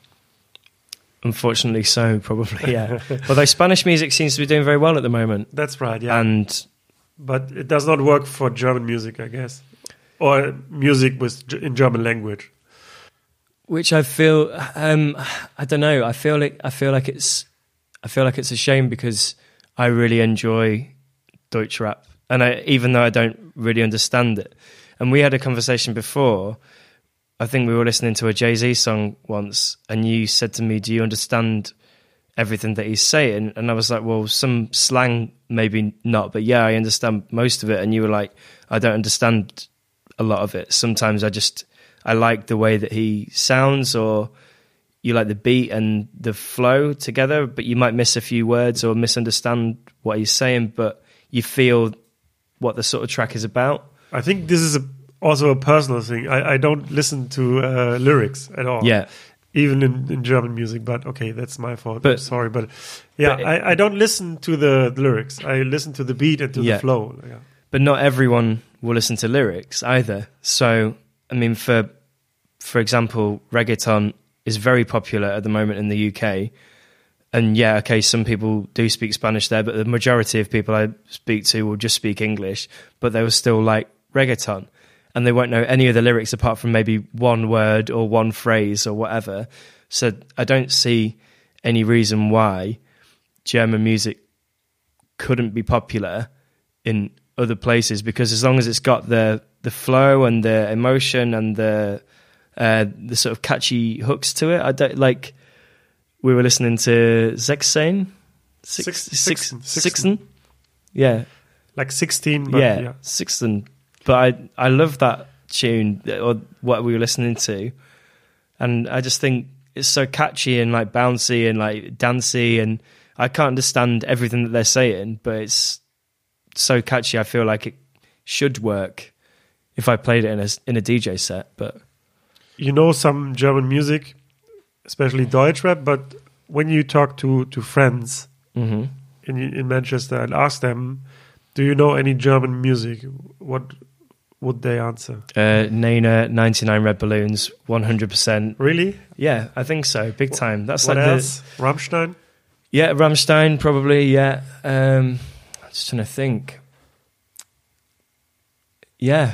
unfortunately, so probably yeah. Although Spanish music seems to be doing very well at the moment, That's right. Yeah, and but it does not work for German music, I guess, or music with in German language. which I feel um, I don't know. I feel like I feel like it's I feel like it's a shame because I really enjoy Deutsch rap, and I even though I don't really understand it, and we had a conversation before. I think we were listening to a Jay Z song once, and you said to me, "Do you understand everything that he's saying?" And I was like, "Well, some slang, maybe not, but yeah, I understand most of it." And you were like, "I don't understand a lot of it. Sometimes I just I like the way that he sounds, or you like the beat and the flow together, but you might miss a few words or misunderstand what he's saying, but you feel what the sort of track is about." I think this is a, also a personal thing. I, I don't listen to uh, lyrics at all. Yeah, even in, in German music. But okay, that's my fault. But- sorry, but yeah, but- I, I don't listen to the lyrics. I listen to the beat and to Yeah. the flow. Yeah. but not everyone will listen to lyrics either. So, I mean, for for example, reggaeton is very popular at the moment in the UK. And yeah, okay, some people do speak Spanish there, but the majority of people I speak to will just speak English, but they will still like reggaeton. And they won't know any of the lyrics apart from maybe one word or one phrase or whatever. So I don't see any reason why German music couldn't be popular in other places because as long as it's got the the flow and the emotion and the uh, the sort of catchy hooks to it, I don't like. We were listening to Sechsen, Six, Six- six. Sixten, yeah, Like 16, but yeah, yeah. Sixten. But I I love that tune or what we were listening to, and I just think it's so catchy and like bouncy and like dancey, and I can't understand everything that they're saying, but it's so catchy. I feel like it should work if I played it in a in a DJ set. But You know some German music, especially Deutsch rap, but when you talk to, to friends mhm. in, in Manchester and ask them, do you know any German music? What would they answer? uh, ninety nine red balloons, one hundred percent. Really? Yeah, I think so. Big time. That's what like else? Rammstein? yeah Rammstein probably. Yeah, um, I'm just trying to think. Yeah,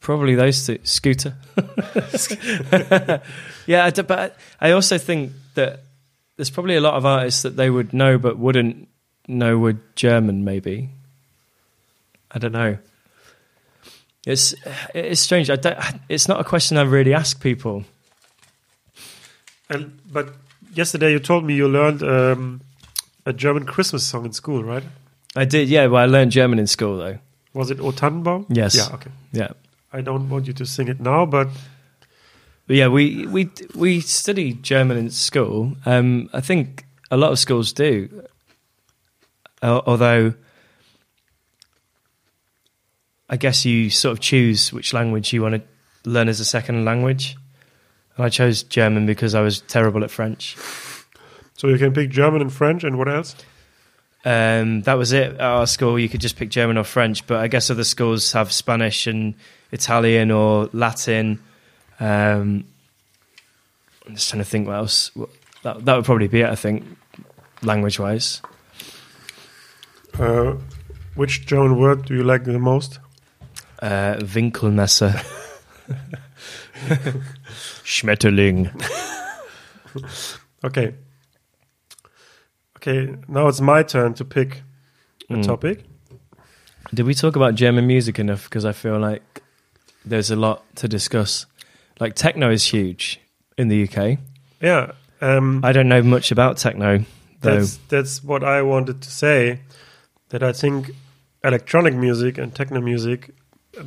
probably those two. Scooter. yeah, I d- but I also think that there's probably a lot of artists that they would know but wouldn't know were German. Maybe I don't know. It's it's strange. I don't, it's not a question I really ask people. And But yesterday you told me you learned um, a German Christmas song in school, right? I did, yeah. Well, I learned German in school though. Was it O Tannenbaum? Yes. Yeah, okay. Yeah, I don't want you to sing it now, but yeah. We we we study German in school. Um, I think a lot of schools do, Al- although I guess you sort of choose which language you want to learn as a second language. And I chose German because I was terrible at French. so you can pick German and French and what else? Um, that was it at our school. You could just pick German or French, but I guess other schools have Spanish and Italian or Latin. Um, I'm just trying to think what else. That that would probably be it. I think, language wise. Uh, which German word do you like the most? Uh, Winkelmesser. Schmetterling. Okay. Okay, now it's my turn to pick a Mm. topic. Did we talk about German music enough? Because I feel like there's a lot to discuss. Like techno is huge in the UK. Yeah, um, I don't know much about techno though. that's that's what I wanted to say. That I think electronic music and techno music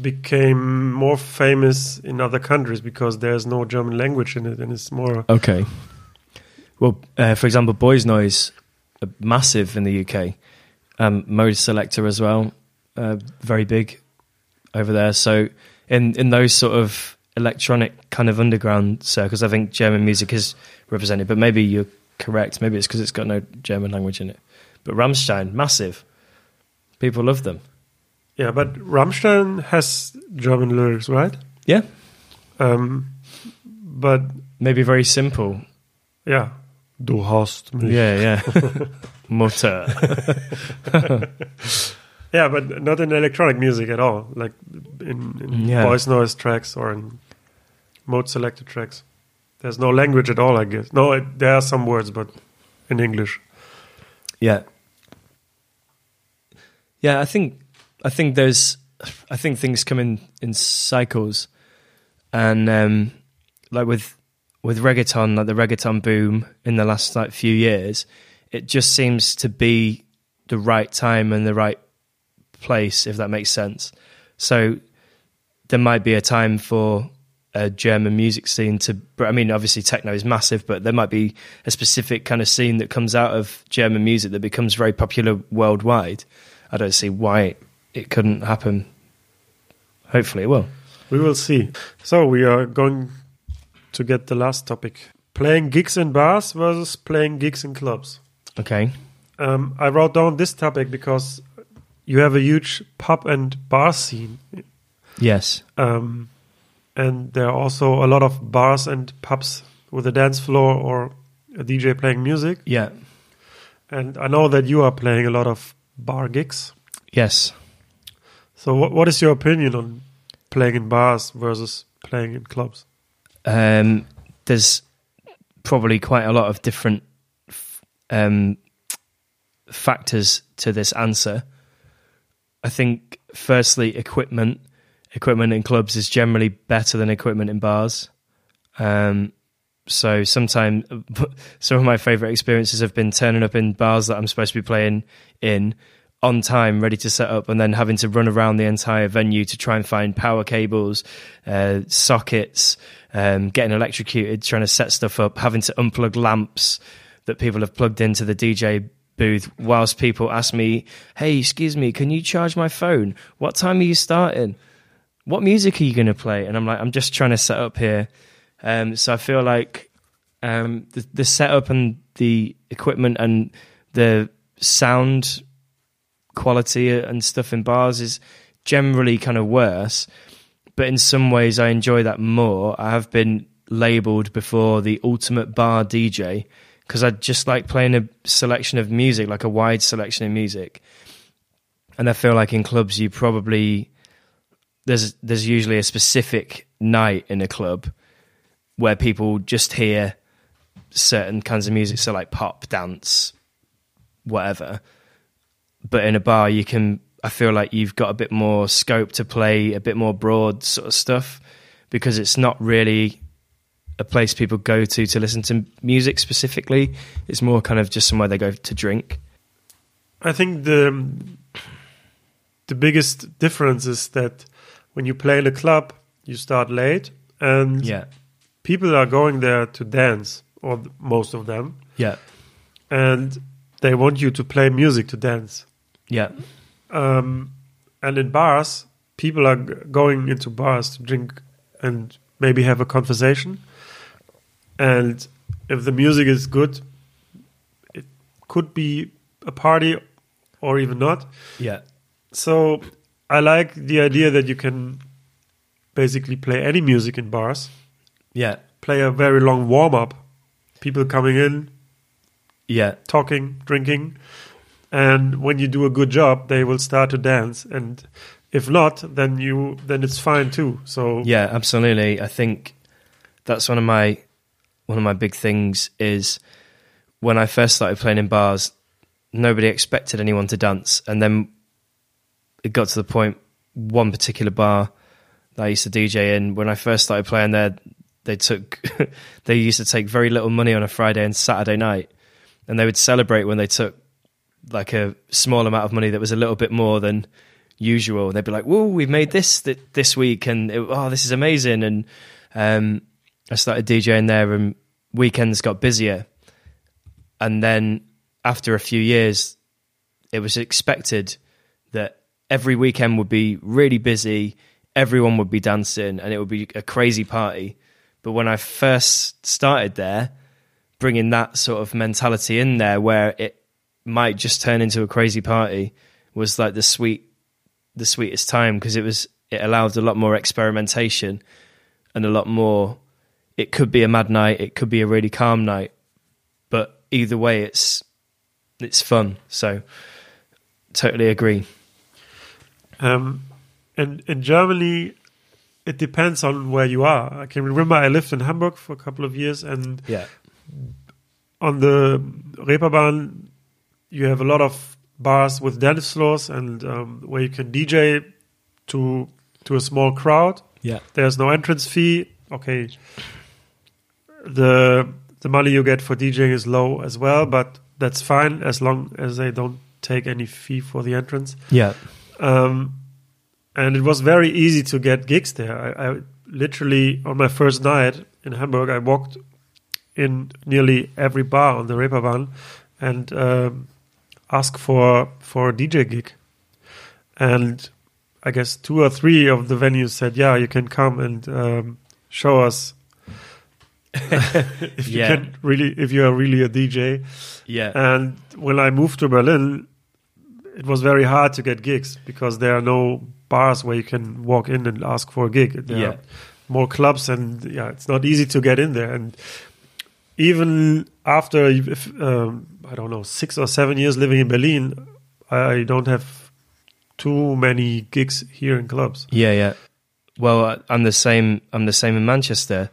became more famous in other countries because there's no German language in it, and it's more. Okay. Well, uh, for example, Boys Noize, are massive in the UK. Um, Modeselektor as well, uh, very big over there. So in in those sort of electronic kind of underground circles, I think German music is represented. But maybe you're correct. Maybe it's because it's got no German language in it. But Rammstein, massive. People love them. Yeah, but Rammstein has German lyrics, right? Yeah. Um, but Maybe very simple. yeah, du hast mich. Yeah, yeah. Mutter. Yeah, but not in electronic music at all. Like in, in Yeah. Boys Noize tracks or in Modeselektor tracks. There's no language at all, I guess. No, it, there are some words, but in English. Yeah. Yeah, I think I think there's I think things come in in cycles, and um, like with with reggaeton, like the reggaeton boom in the last like few years, it just seems to be the right time and the right place, if that makes sense. So there might be a time for a German music scene to. I mean, obviously techno is massive, but there might be a specific kind of scene that comes out of German music that becomes very popular worldwide. I don't see why it couldn't happen. Hopefully, it will. We will see. So we are going to get the last topic: playing gigs in bars versus playing gigs in clubs. Okay. Um, I wrote down this topic because you have a huge pub and bar scene, Yes. um, and there are also a lot of bars and pubs with a dance floor or a DJ playing music. Yeah. And I know that you are playing a lot of bar gigs. Yes. So, what, what is your opinion on playing in bars versus playing in clubs? Um, there's probably quite a lot of different f- um, factors to this answer. I think, firstly, equipment. Equipment in clubs is generally better than equipment in bars. Um, so sometimes, some of my favorite experiences have been turning up in bars that I'm supposed to be playing in on time, ready to set up, and then having to run around the entire venue to try and find power cables, uh, sockets, um, getting electrocuted, trying to set stuff up, having to unplug lamps that people have plugged into the DJ booth whilst people ask me, Hey, excuse me, can you charge my phone? What time are you starting? What music are you going to play? And I'm like, I'm just trying to set up here. Um, so I feel like um, the, the setup and the equipment and the sound quality and stuff in bars is generally kind of worse. But in some ways, I enjoy that more. I have been labeled before the ultimate bar DJ because I just like playing a selection of music, like a wide selection of music. And I feel like in clubs, you probably there's there's usually a specific night in a club where people just hear certain kinds of music, so like pop, dance, whatever. But in a bar, you can. I feel like you've got a bit more scope to play a bit more broad sort of stuff because it's not really a place people go to to listen to music specifically. It's more kind of just somewhere they go to drink. I think the the biggest difference is that when you play in a club, you start late, and Yeah, people are going there to dance, or most of them, yeah, and they want you to play music to dance. yeah, Um, and in bars, people are going into bars to drink and maybe have a conversation. And if the music is good, it could be a party or even not. yeah, So I like the idea that you can basically play any music in bars, yeah, play a very long warm up, people coming in, yeah, talking, drinking, and when you do a good job, they will start to dance. And if not, then you then it's fine too. So yeah. Absolutely. I think that's one of my one of my big things is when I first started playing in bars, nobody expected anyone to dance, and then it got to the. One particular bar that I used to DJ in when I first started playing there, they took they used to take very little money on a Friday and Saturday night, and they would celebrate when they took like a small amount of money that was a little bit more than usual. And they'd be like, "Whoa, we've made this th- this week, and it, oh, this is amazing!" And um, I started DJing there, and weekends got busier. And then after a few years, it was expected that every weekend would be really busy, everyone would be dancing, and it would be a crazy party. But when I first started there, bringing that sort of mentality in there, where it might just turn into a crazy party, was like the sweet, the sweetest time because it was it allowed a lot more experimentation and a lot more. It could be a mad night, it could be a really calm night, but either way, it's it's fun. So, totally agree. Um, and in Germany, it depends on where you are. I can remember I lived in Hamburg for a couple of years, and Yeah, on the Reeperbahn, you have a lot of bars with dance floors and um, where you can DJ to to a small crowd. yeah, There's no entrance fee. Okay, the the money you get for DJing is low as well, but that's fine as long as they don't take any fee for the entrance. yeah, Um, and it was very easy to get gigs there. I, I literally on my first night in Hamburg, I walked in nearly every bar on the Reeperbahn and um, asked for for a DJ gig. And I guess two or three of the venues said, "Yeah, you can come and um, show us if you Yeah. can really if you are really a DJ." yeah, And when I moved to Berlin, it was very hard to get gigs because there are no bars where you can walk in and ask for a gig. There Yeah. are more clubs, and yeah, it's not easy to get in there. And even after if, um, I don't know six or seven years living in Berlin, I don't have too many gigs here in clubs. yeah, yeah. Well, I- I'm the same. I'm the same in Manchester.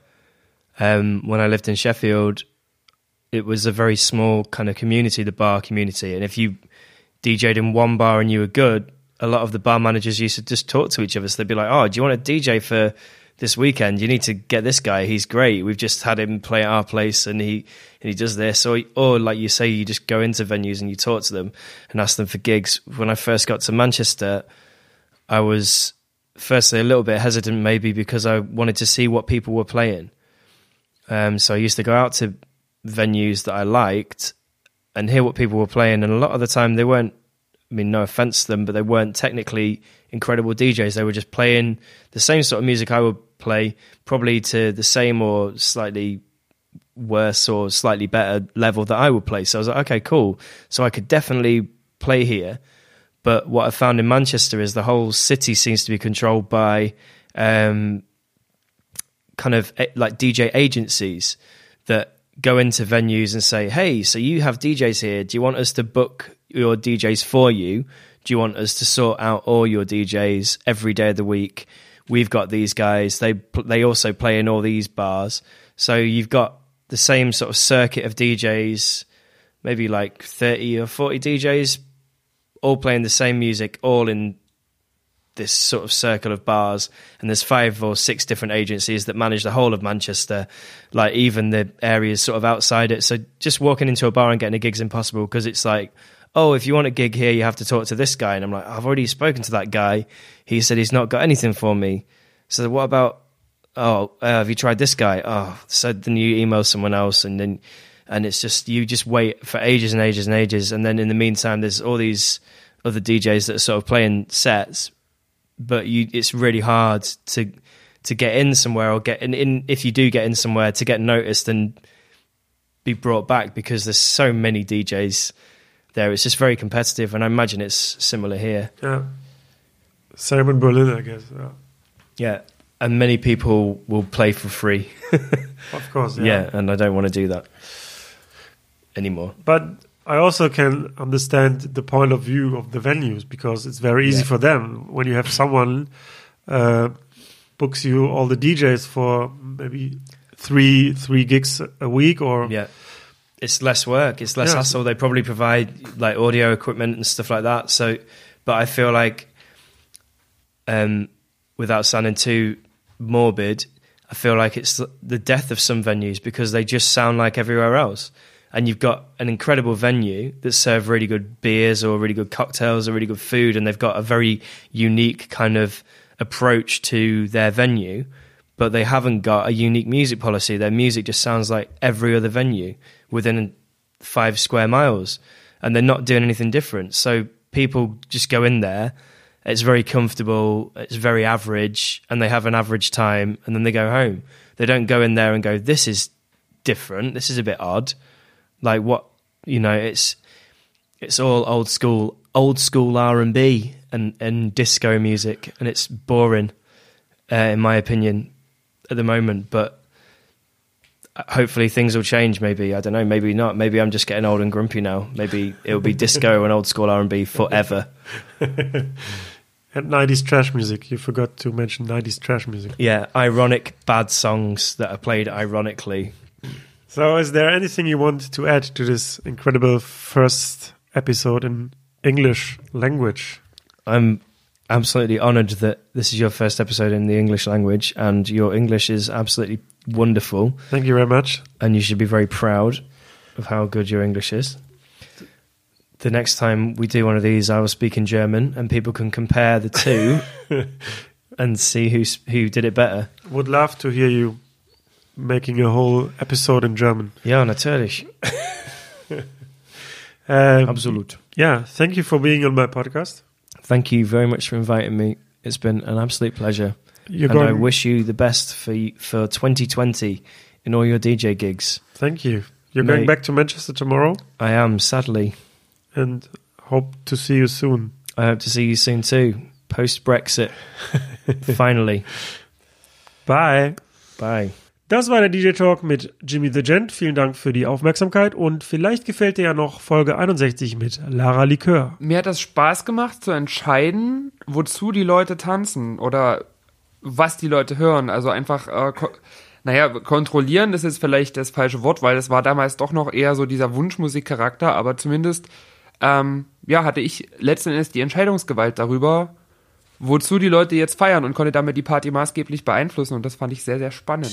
Um, when I lived in Sheffield, it was a very small kind of community, the bar community. And if you DJ'd in one bar and you were good, a lot of the bar managers used to just talk to each other. So they'd be like, "Oh, do you want a DJ for this weekend? You need to get this guy. He's great. We've just had him play at our place, and he and he does this." Or, or like you say, you just go into venues and you talk to them and ask them for gigs. When I first got to Manchester, I was firstly a little bit hesitant, maybe because I wanted to see what people were playing. Um, so I used to go out to venues that I liked and hear what people were playing, and a lot of the time they weren't I mean, no offense to them, but they weren't technically incredible DJs. They were just playing the same sort of music I would play, probably to the same or slightly worse or slightly better level that I would play. So I was like, okay, cool. So I could definitely play here. But what I found in Manchester is the whole city seems to be controlled by um, kind of eh, like DJ agencies that go into venues and say, hey, so you have DJs here. Do you want us to book your DJs for you? Do you want us to sort out all your DJs every day of the week? We've got these guys. They they also play in all these bars. So you've got the same sort of circuit of DJs, maybe like 30 or 40 DJs all playing the same music all in this sort of circle of bars and there's five or six different agencies that manage the whole of Manchester like even the areas sort of outside it. So just walking into a bar and getting a gig's impossible because it's like oh if you want a gig here you have to talk to this guy. And I'm like I've already spoken to that guy. He said he's not got anything for me. So what about oh uh, have you tried this guy? Oh so then you email someone else and then and it's just you just wait for ages and ages and ages. And then in the meantime there's all these other DJs that are sort of playing sets but you it's really hard to to get in somewhere or get in, in if you do get in somewhere to get noticed and be brought back because there's so many DJs there. It's just very competitive, and I imagine it's similar here. Yeah. Same in Berlin, I guess. Yeah. Yeah, and many people will play for free. Of course. Yeah. yeah, and I don't want to do that anymore. But I also can understand the point of view of the venues because it's very easy Yeah. for them when you have someone uh, books you all the DJs for maybe three three gigs a week or Yeah. It's less work. It's less Yeah. hassle. They probably provide like audio equipment and stuff like that. So, but I feel like, um, without sounding too morbid, I feel like it's the death of some venues because they just sound like everywhere else. And you've got an incredible venue that serve really good beers or really good cocktails or really good food, and they've got a very unique kind of approach to their venue but they haven't got a unique music policy. Their music just sounds like every other venue within five square miles, and they're not doing anything different. So people just go in there. It's very comfortable. It's very average, and they have an average time, and then they go home. They don't go in there and go, "This is different. This is a bit odd." Like what you know, it's it's all old school, old school R and B and and disco music, and it's boring, uh, in my opinion, at the moment. But hopefully things will change. Maybe I don't know. Maybe not. Maybe I'm just getting old and grumpy now. Maybe it'll be disco and old school R and B forever. and 90s trash music. You forgot to mention 90s trash music. Yeah, ironic bad songs that are played ironically. So, is there anything you want to add to this incredible first episode in English language? I'm absolutely honored that this is your first episode in the English language, and your English is absolutely wonderful. Thank you very much. and you should be very proud of how good your English is. The next time we do one of these, I will speak in German, and people can compare the two and see who who did it better. Would love to hear you making a whole episode in German. Ja, natürlich, Um, absolut. yeah, thank you for being on my podcast. Thank you very much for inviting me. It's been an absolute pleasure, You're and I wish you the best for for 2020 in all your DJ gigs. thank you. You're going back to Manchester tomorrow, I am sadly. and hope to see you soon. I hope to see you soon too. Post Brexit, finally. Bye. Bye. Das war der DJ Talk mit Jimmy the Gent. Vielen Dank für die Aufmerksamkeit und vielleicht gefällt dir ja noch Folge 61 mit Lara Likör. Mir hat das Spaß gemacht zu entscheiden, wozu die Leute tanzen oder was die Leute hören. Also einfach äh, ko- naja, kontrollieren ist jetzt vielleicht das falsche Wort, weil es war damals doch noch eher so dieser Wunschmusikcharakter, aber zumindest, ähm, ja, hatte ich letzten Endes die Entscheidungsgewalt darüber, wozu die Leute jetzt feiern und konnte damit die Party maßgeblich beeinflussen und das fand ich sehr, sehr spannend.